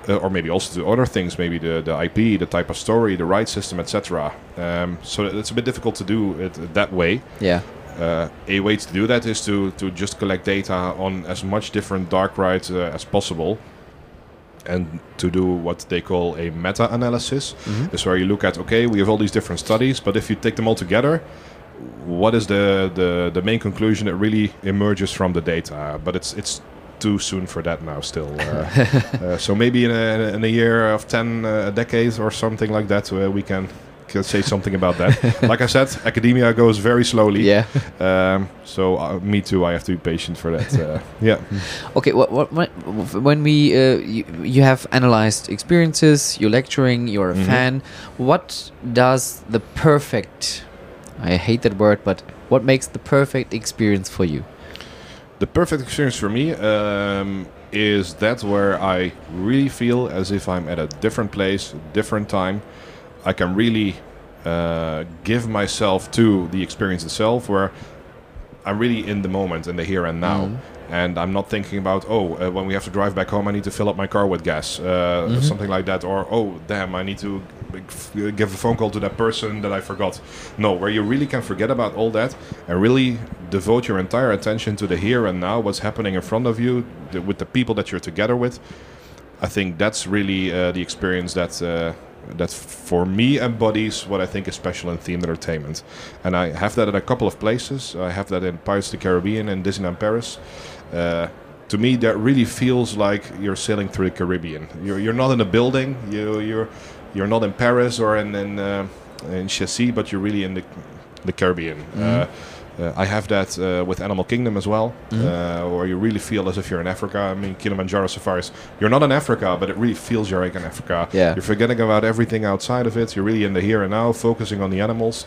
uh, or maybe also to other things, maybe the, the IP, the type of story, the ride system, etc. Um, so it's a bit difficult to do it that way. Yeah. Uh, a way to do that is to, to just collect data on as much different dark rides uh, as possible and to do what they call a meta-analysis. Is where you look at okay we have all these different studies but if you take them all together what is the, the, the main conclusion that really emerges from the data? But it's it's too soon for that now still uh, uh, so maybe in a, in a year of 10 uh, decades or something like that uh, we can, can say something about that like i said academia goes very slowly Yeah. um, so uh, me too. I have to be patient for that. Uh, yeah. Okay, what, what, what, when we uh, you, you have analyzed experiences, you're lecturing, you're a Mhm. fan. What does the perfect? I hate that word, but what makes the perfect experience for you? The perfect experience for me um, is that where I really feel as if I'm at a different place, different time. I can really uh, give myself to the experience itself, where I'm really in the moment, in the here and now. Mhm. And I'm not thinking about, oh, uh, when we have to drive back home, I need to fill up my car with gas, uh, Mhm. something like that. Or, oh, damn, I need to give a phone call to that person that I forgot. No, where you really can forget about all that and really devote your entire attention to the here and now, what's happening in front of you, the, with the people that you're together with. I think that's really uh, the experience that uh, that for me embodies what I think is special in themed entertainment. And I have that in a couple of places. I have that in Pirates of the Caribbean and Disneyland Paris. Uh, to me, that really feels like you're sailing through the Caribbean. You're, you're not in a building. You you're you're not in Paris or in in, uh, in Chessy, but you're really in the the Caribbean. Uh, uh, I have that uh, with Animal Kingdom as well, Mhm. uh, where you really feel as if you're in Africa. I mean, Kilimanjaro safaris, you're not in Africa, but it really feels you're like in Africa. Yeah. You're forgetting about everything outside of it. You're really in the here and now, focusing on the animals.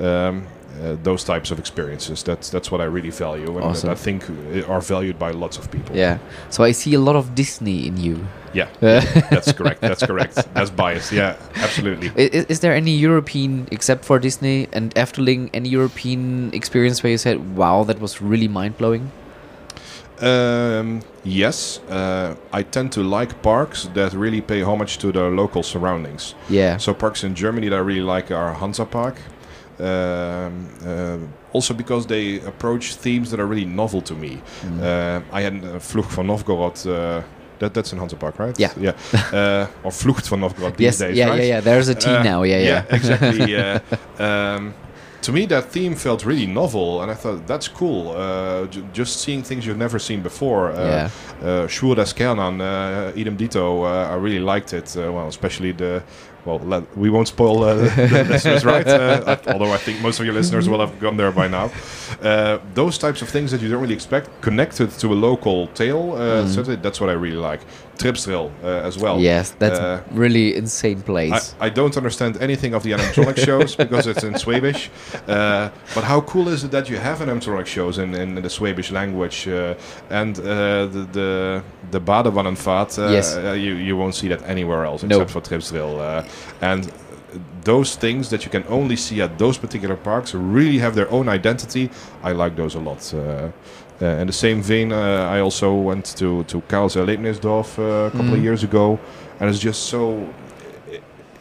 Um, uh, those types of experiences. That's that's what I really value, and Awesome. I think uh, are valued by lots of people. Yeah. So I see a lot of Disney in you. yeah, Uh, that's correct. That's correct. That's biased. Yeah, absolutely. Is, is there any European, except for Disney and Efteling, any European experience where you said, "Wow, that was really mind blowing"? Um, yes, uh, I tend to like parks that really pay homage to the local surroundings. Yeah. So parks in Germany that I really like are Hansa Park. Um, uh, also because they approach themes that are really novel to me. Mm. Uh, I had uh, Vlucht van Novgorod. Uh, that, that's in Hansa Park, right? Yeah. Yeah. Uh, or Vlucht van Novgorod these yes. days, yeah, right? yeah, yeah. There's a T Uh, now. Yeah, yeah. exactly. uh, um, to me, that theme felt really novel, and I thought that's cool. Uh, j- just seeing things you've never seen before. Uh, Yeah. uh, des Kärnan, uh, idem dito. Uh, I really liked it. Uh, well, especially the. Well, let, we won't spoil uh, the, listeners, right? Uh, although I think most of your listeners will have gone there by now. Uh, those types of things that you don't really expect, connected to a local tale. Uh, Mm. certainly that's what I really like. Tripsdrill uh, as well. yes, that's uh, really insane place. I, I don't understand anything of the animatronic shows because it's in Swabish. Uh, but how cool is it that you have animatronic shows in, in the Swabish language? Uh, and uh, the the the Badewannenvaart, uh, Yes. uh, you you won't see that anywhere else except for Tripsdrill. Uh, and those things that you can only see at those particular parks really have their own identity. I like those a lot. Uh, in the same vein, uh, I also went to to Karls Erlebnisdorf uh, a couple of Mhm. years ago, and it's just so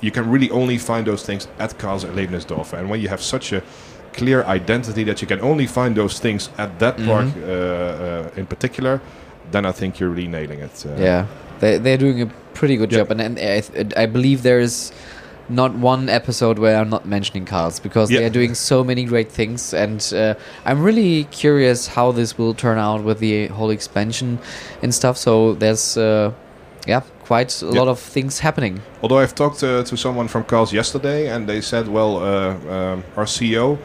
you can really only find those things at Karls Erlebnisdorf. And when you have such a clear identity that you can only find those things at that park Mhm. uh, uh, in particular, then I think you're really nailing it. Uh, yeah, they they're doing a pretty good Yeah. job, and, and I, I believe there is not one episode where I'm not mentioning Karls because Yeah. they're doing so many great things, and uh, I'm really curious how this will turn out with the whole expansion and stuff. So there's uh, yeah, quite a Yeah. lot of things happening. Although I've talked uh, to someone from Karl's yesterday, and they said, well, uh, um, our CEO,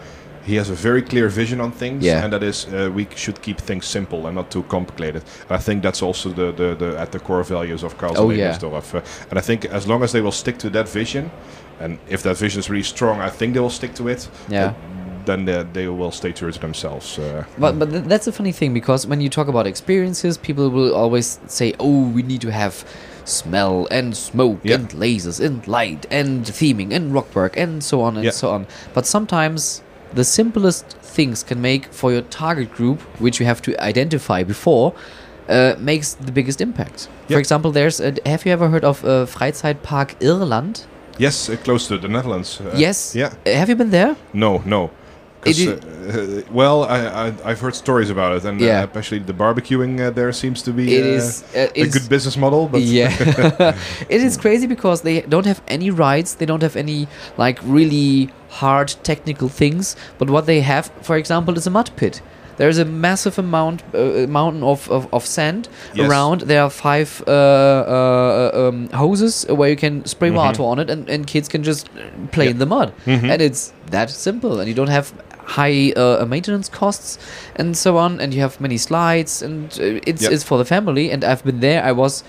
he has a very clear vision on things, Yeah. and that is uh, we should keep things simple and not too complicated. I think that's also the, the, the at the core values of Karl's Oh, yeah. Uh, and I think as long as they will stick to that vision, and if that vision is really strong, I think they will stick to it. Yeah. uh, then they, they will stay true to themselves. Uh, But but th- that's a funny thing because when you talk about experiences, people will always say, "Oh, we need to have smell and smoke Yeah. and lasers and light and theming and rock work and so on and Yeah. so on." But sometimes the simplest things can make for your target group, which you have to identify before, uh, makes the biggest impact. For example, there's a, have you ever heard of uh, Freizeitpark Irrland? Yes, uh, close to the Netherlands. Uh, yes. Yeah. Have you been there? No, no. It uh, uh, well, I, I, I've heard stories about it, and Yeah. uh, especially the barbecuing uh, there seems to be It uh, is. A good business model. But yeah, it is crazy because they don't have any rides. They don't have any like really hard technical things. But what they have, for example, is a mud pit. There is a massive amount, uh, mountain of, of, of sand Yes. around. There are five uh, uh, um, hoses where you can spray Mhm. water on it, and, and kids can just play Yeah. in the mud. Mhm. And it's that simple, and you don't have high uh, maintenance costs and so on. And you have many slides, and uh, it's Yep. it's for the family. And I've been there. I was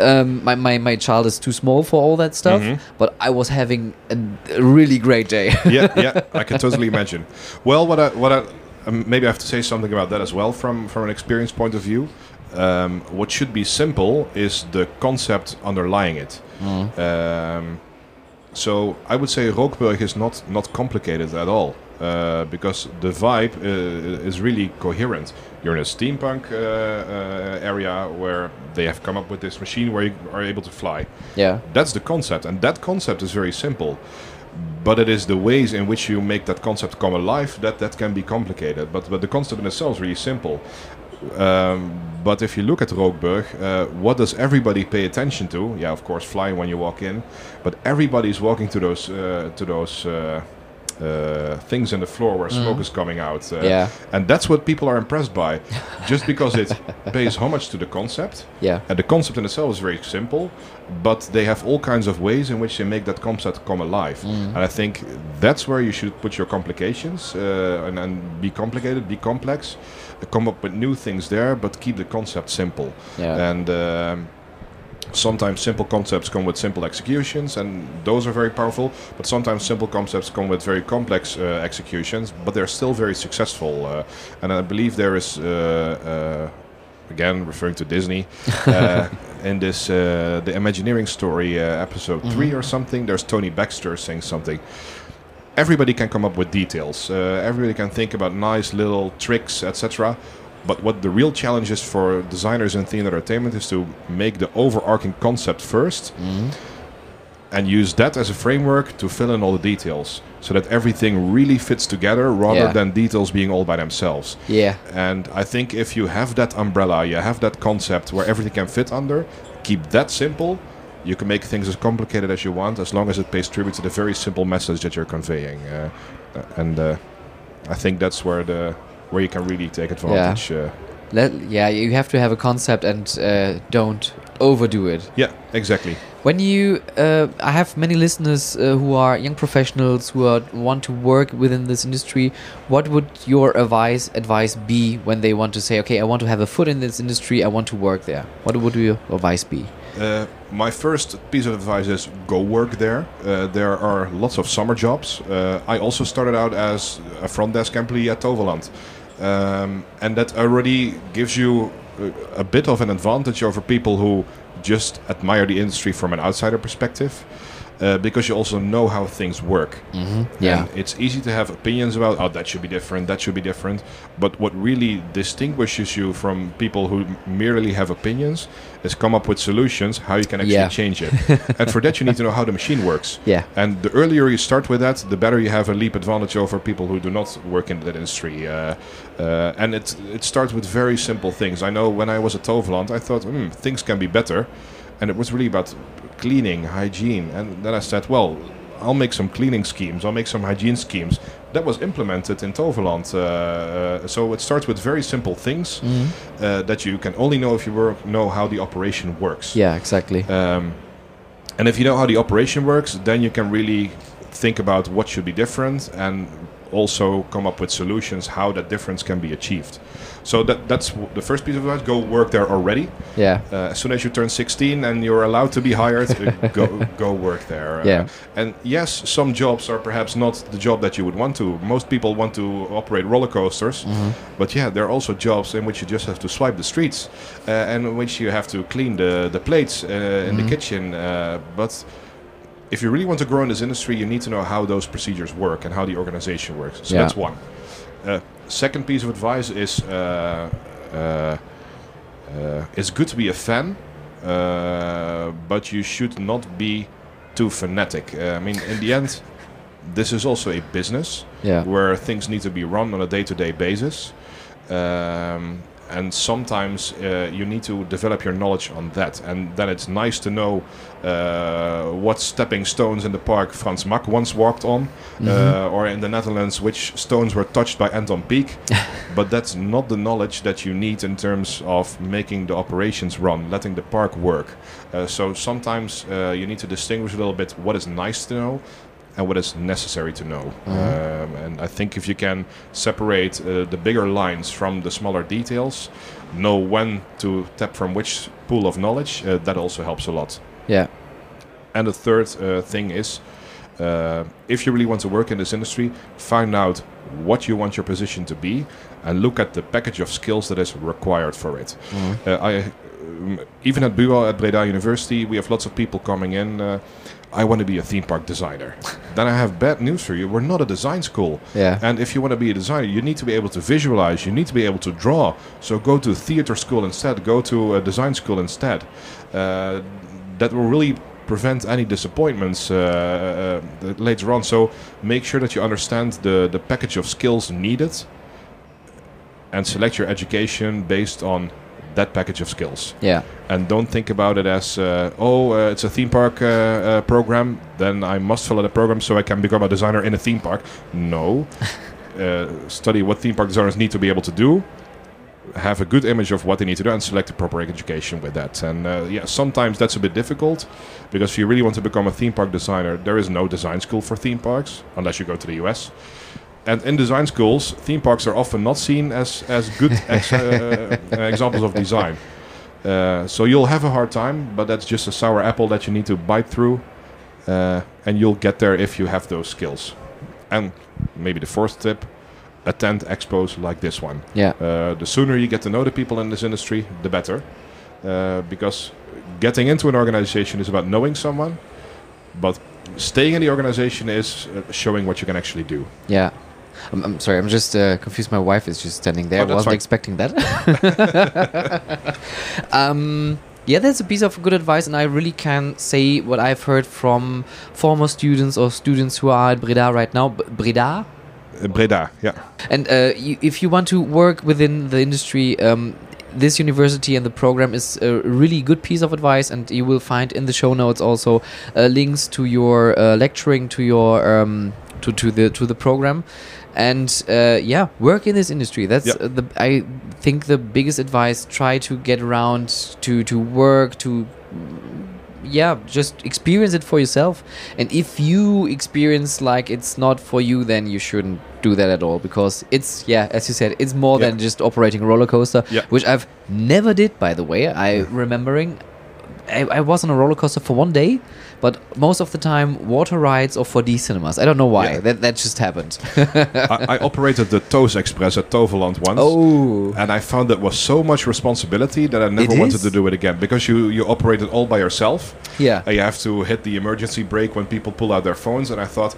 um, my, my, my child is too small for all that stuff, Mhm. but I was having a, a really great day. yeah, yeah, I can totally imagine. Well, what I, what I, um, maybe I have to say something about that as well from from an experience point of view. Um, what should be simple is the concept underlying it. Um, so I would say Rookburgh is not not complicated at all uh, because the vibe uh, is really coherent. You're in a steampunk uh, area where they have come up with this machine where you are able to fly. yeah. That's the concept, and that concept is very simple. But it is the ways in which you make that concept come alive that that can be complicated. But but the concept in itself is really simple. Um, but if you look at Rookburgh, uh, what does everybody pay attention to? Yeah, of course, flying when you walk in, but everybody's walking to those uh, to those uh, things in the floor where smoke is coming out. Uh, Yeah. and that's what people are impressed by, just because it pays homage to the concept. Yeah. And the concept in itself is very simple, but they have all kinds of ways in which they make that concept come alive. Mm. And I think that's where you should put your complications uh, and, and be complicated, be complex, uh, come up with new things there, but keep the concept simple. Yeah. And um, sometimes simple concepts come with simple executions, and those are very powerful. But sometimes simple concepts come with very complex uh, executions, but they're still very successful. Uh, and I believe there is, uh, uh, again referring to Disney, uh, in this uh, the Imagineering story uh, episode Mhm. three or something. There's Tony Baxter saying something. Everybody can come up with details. Uh, everybody can think about nice little tricks, etc. But what the real challenge is for designers in theater entertainment is to make the overarching concept first Mhm. and use that as a framework to fill in all the details so that everything really fits together rather Yeah. than details being all by themselves. Yeah. And I think if you have that umbrella, you have that concept where everything can fit under, keep that simple. You can make things as complicated as you want, as long as it pays tribute to the very simple message that you're conveying. Uh, and uh, I think that's where the where you can really take advantage. Uh, Let, yeah, you have to have a concept and uh, don't overdo it. yeah, exactly. When you, uh, I have many listeners uh, who are young professionals who are, want to work within this industry. What would your advice advice be when they want to say, okay, I want to have a foot in this industry, I want to work there? What would your advice be? Uh, my first piece of advice is go work there. Uh, there are lots of summer jobs. Uh, I also started out as a front desk employee at Toverland. Um, and that already gives you a, a bit of an advantage over people who just admire the industry from an outsider perspective. Uh, because you also know how things work. Mm-hmm. Yeah. And it's easy to have opinions about, oh, that should be different, that should be different. But what really distinguishes you from people who merely have opinions is come up with solutions how you can actually Yeah. change it. and for that, you need to know how the machine works. Yeah. And the earlier you start with that, the better you have a leap advantage over people who do not work in that industry. Uh, uh, and it it starts with very simple things. I know when I was at Toverland, I thought, hmm, things can be better. And it was really about cleaning, hygiene. And then I said, well, I'll make some cleaning schemes, I'll make some hygiene schemes. That was implemented in Toverland. Uh, uh, so it starts with very simple things Mhm. uh, that you can only know if you work, know how the operation works. Yeah, exactly. Um, and if you know how the operation works, then you can really think about what should be different and also come up with solutions how that difference can be achieved. So that that's w- the first piece of advice. Go work there already. Yeah. Uh, as soon as you turn 16 and you're allowed to be hired, uh, go go work there. Uh, Yeah. And yes, some jobs are perhaps not the job that you would want to. Most people want to operate roller coasters, Mhm. but yeah, there are also jobs in which you just have to swipe the streets, uh, and in which you have to clean the the plates uh, in Mhm. the kitchen. Uh, but if you really want to grow in this industry, you need to know how those procedures work and how the organization works. So Yeah. that's one. Uh, second piece of advice is uh, uh, uh, it's good to be a fan, uh, but you should not be too fanatic. Uh, I mean, in the end, this is also a business Yeah. where things need to be run on a day-to-day basis. Um, and sometimes uh, you need to develop your knowledge on that. And then it's nice to know what stepping stones in the park Frans Mak once walked on, uh, or in the Netherlands, which stones were touched by Anton Pieck. but that's not the knowledge that you need in terms of making the operations run, letting the park work. Uh, so sometimes uh, you need to distinguish a little bit what is nice to know and what is necessary to know. Um, and I think if you can separate uh, the bigger lines from the smaller details, know when to tap from which pool of knowledge, uh, that also helps a lot. Yeah. And the third uh, thing is, uh, if you really want to work in this industry, find out what you want your position to be, and look at the package of skills that is required for it. Uh, I, um, even at BUA at Breda University, we have lots of people coming in. Uh, I want to be a theme park designer. then I have bad news for you. We're not a design school. Yeah. And if you want to be a designer, you need to be able to visualize. You need to be able to draw. So go to theater school instead. Go to a design school instead. Uh, that will really prevent any disappointments uh, uh, later on. So make sure that you understand the, the package of skills needed and select your education based on that package of skills. Yeah. And don't think about it as, uh, oh, uh, it's a theme park uh, uh, program, then I must follow the program so I can become a designer in a theme park. No. uh, study what theme park designers need to be able to do, have a good image of what they need to do, and select the proper education with that. And uh, yeah, sometimes that's a bit difficult because if you really want to become a theme park designer, there is no design school for theme parks unless you go to the US. And in design schools, theme parks are often not seen as, as good ex- uh, uh, examples of design. Uh, so you'll have a hard time, but that's just a sour apple that you need to bite through, uh, and you'll get there if you have those skills. And maybe the fourth tip: attend expos like this one. Yeah. Uh, the sooner you get to know the people in this industry, the better, uh, because getting into an organization is about knowing someone, but staying in the organization is uh, showing what you can actually do. Yeah. I'm, I'm sorry, I'm just uh, confused. My wife is just standing there. Oh, that's Wasn't fine. expecting that. um, yeah, that's a piece of good advice, and I really can say what I've heard from former students or students who are at Breda right now. B- Breda? Breda, yeah. And uh, you, if you want to work within the industry, um, this university and the program is a really good piece of advice, and you will find in the show notes also uh, links to your uh, lecturing, to your um, to to the to the program, and uh, yeah, work in this industry. That's Yep. the I think the biggest advice. Try to get around to to work to yeah just experience it for yourself and if you experience like it's not for you then you shouldn't do that at all because it's yeah as you said it's more Yeah. than just operating a roller coaster Yeah. which i've never did by the way i remembering I, I was on a roller coaster for one day but most of the time water rides or 4d cinemas i don't know why Yeah. that, that just happened I, I operated the Toos Express at Toverland once. oh And I found that was so much responsibility that I never It wanted is? to do it again because you you operate it all by yourself. yeah Uh, you have to hit the emergency brake when people pull out their phones, and I thought.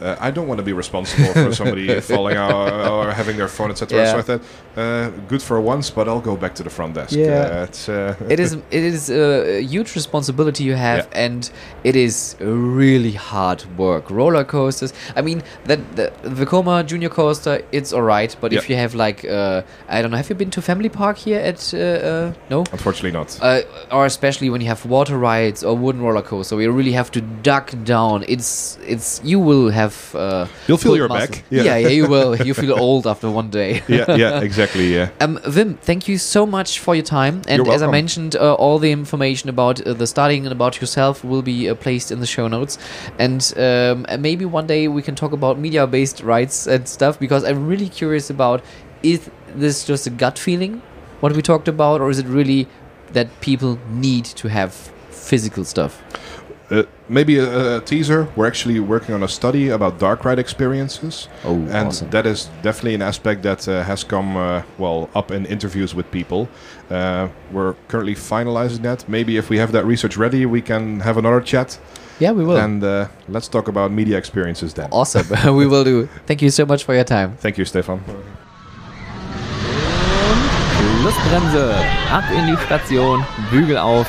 Uh, I don't want to be responsible for somebody falling out or having their phone, etc. Yeah. So I thought, uh, good for once, but I'll go back to the front desk. Yeah. Uh, it's, uh, it is it is a huge responsibility you have Yeah. and it is really hard work roller coasters i mean that the Vekoma junior coaster it's all right but if you have like uh, i don't know have you been to family park here at uh, uh, no unfortunately not. uh, or especially when you have water rides or wooden roller coaster where you really have to duck down it's it's you will have uh, You'll feel your muscle. back. yeah. Yeah. yeah you will you feel old after one day yeah, yeah, exactly. Yeah. um, Wim, thank you so much for your time. And as I mentioned, uh, all the information about uh, the studying and about yourself will be uh, placed in the show notes. And um, maybe one day we can talk about media-based rights and stuff because I'm really curious about is this just a gut feeling what we talked about, or is it really that people need to have physical stuff? Uh, maybe a, a teaser. We're actually working on a study about dark ride experiences, Oh, and awesome. that is definitely an aspect that uh, has come uh, well up in interviews with people. Uh, we're currently finalizing that. Maybe if we have that research ready, we can have another chat, Yeah, we will. and uh, let's talk about media experiences then. awesome. we will do. Thank you so much for your time. Thank you, Stefan. Schlussbremse, ab in die Station, Bügel auf,